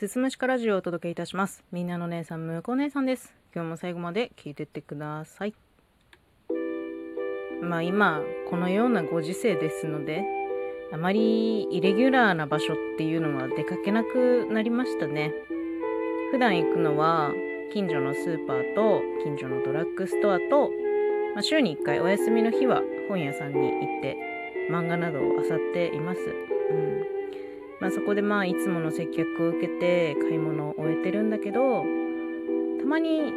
すすむしかラジオをお届けいたします。みんなの姉さん、むこ姉さんです。今日も最後まで聞いてってください。まあ今、このようなご時世ですので、あまりイレギュラーな場所っていうのは出かけなくなりましたね。普段行くのは、近所のスーパーと近所のドラッグストアと、まあ、週に1回お休みの日は本屋さんに行って漫画などを漁っています。うんまあ、そこでまあいつもの接客を受けて買い物を終えてるんだけどたまに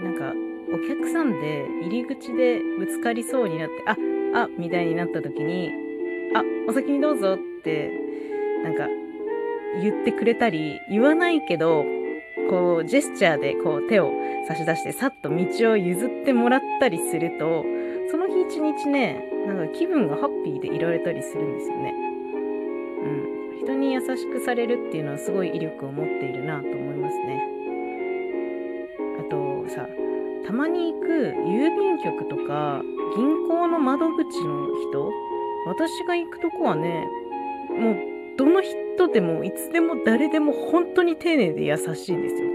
なんかお客さんで入り口でぶつかりそうになってああみたいになった時にあお先にどうぞってなんか言ってくれたり言わないけどこうジェスチャーでこう手を差し出してさっと道を譲ってもらったりするとその日一日ねなんか気分がハッピーでいられたりするんですよね。うん、人に優しくされるっていうのはすごい威力を持っているなと思いますね。あとさたまに行く郵便局とか銀行の窓口の人私が行くとこはねもうどの人でもいつでも誰でも本当に丁寧で優しいんですよ。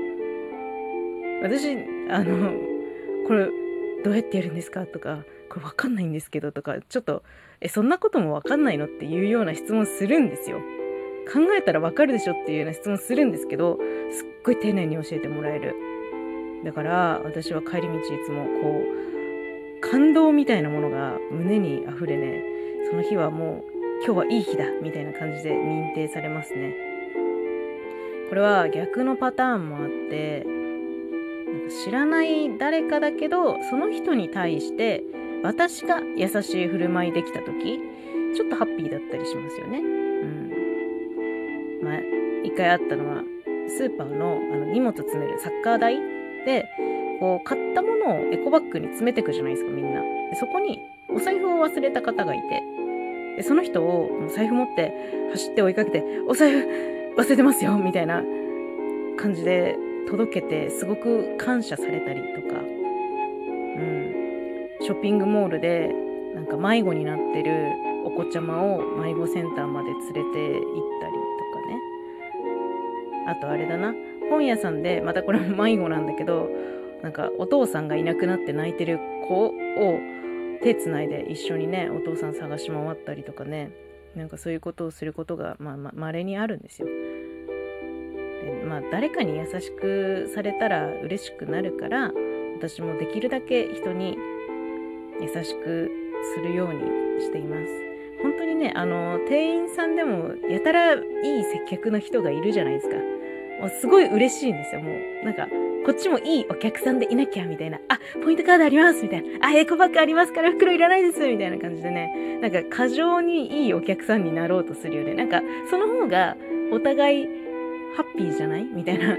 私あのこれどうやってやるんですかとかこれわかんないんですけどとかちょっとえそんなこともわかんないのっていうような質問するんですよ。考えたらわかるでしょっていうような質問するんですけどすっごい丁寧に教えてもらえる。だから私は帰り道いつもこう感動みたいなものが胸に溢れねその日はもう今日はいい日だみたいな感じで認定されますね。これは逆のパターンもあってなんか知らない誰かだけどその人に対して私が優しい振る舞いできた時ちょっとハッピーだったりしますよね。うん。まあ一回あったのはスーパーのあの荷物詰めるサッカー台でこう買ったものをエコバッグに詰めていくじゃないですかみんな。そこにお財布を忘れた方がいてでその人を財布持って走って追いかけて「お財布忘れてますよ」みたいな感じで届けてすごく感謝されたりとか、うん、ショッピングモールでなんか迷子になってるお子ちゃまを迷子センターまで連れて行ったりあとあれだな本屋さんでまたこれも迷子なんだけどなんかお父さんがいなくなって泣いてる子を手つないで一緒にねお父さん探し回ったりとかねなんかそういうことをすることがまあま稀にあるんですよ。でまあ誰かに優しくされたら嬉しくなるから私もできるだけ人に優しくするようにしています。本当にねあの店員さんでもやたらいい接客の人がいるじゃないですか。もうすごい嬉しいんですよ。もうなんかこっちもいいお客さんでいなきゃ、みたいな。あ、ポイントカードありますみたいな。あ、エコバッグありますから袋いらないですみたいな感じでね。なんか過剰にいいお客さんになろうとするよね。なんか、その方がお互いハッピーじゃないみたいな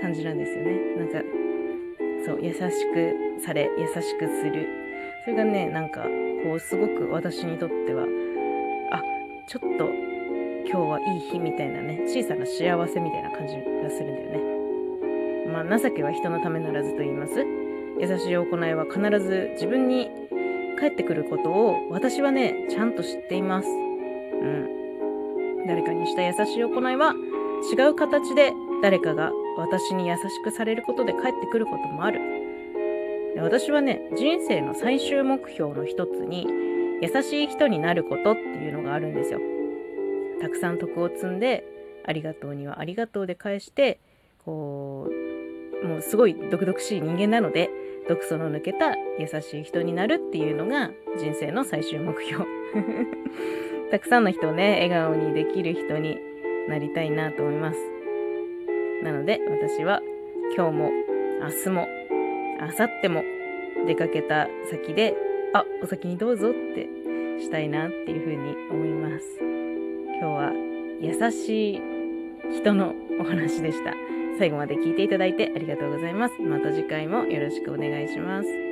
感じなんですよね。なんか、そう、優しくされ、優しくする。それがね、なんか、こう、すごく私にとっては、あ、ちょっと、今日はいい日みたいなね、小さな幸せみたいな感じがするんだよね。まあ、情けは人のためならずと言います。優しい行いは必ず自分に返ってくることを私はね、ちゃんと知っています。うん。誰かにした優しい行いは違う形で誰かが私に優しくされることで返ってくることもある。で私はね、人生の最終目標の一つに優しい人になることっていうのがあるんですよ。たくさん徳を積んでありがとうにはありがとうで返してこうもうすごい毒々しい人間なので毒素の抜けた優しい人になるっていうのが人生の最終目標。たくさんの人をね笑顔にできる人になりたいなと思います。なので私は今日も明日も明後日も出かけた先であお先にどうぞってしたいなっていうふうに思います。今日は優しい人のお話でした。最後まで聞いていただいてありがとうございます。また次回もよろしくお願いします。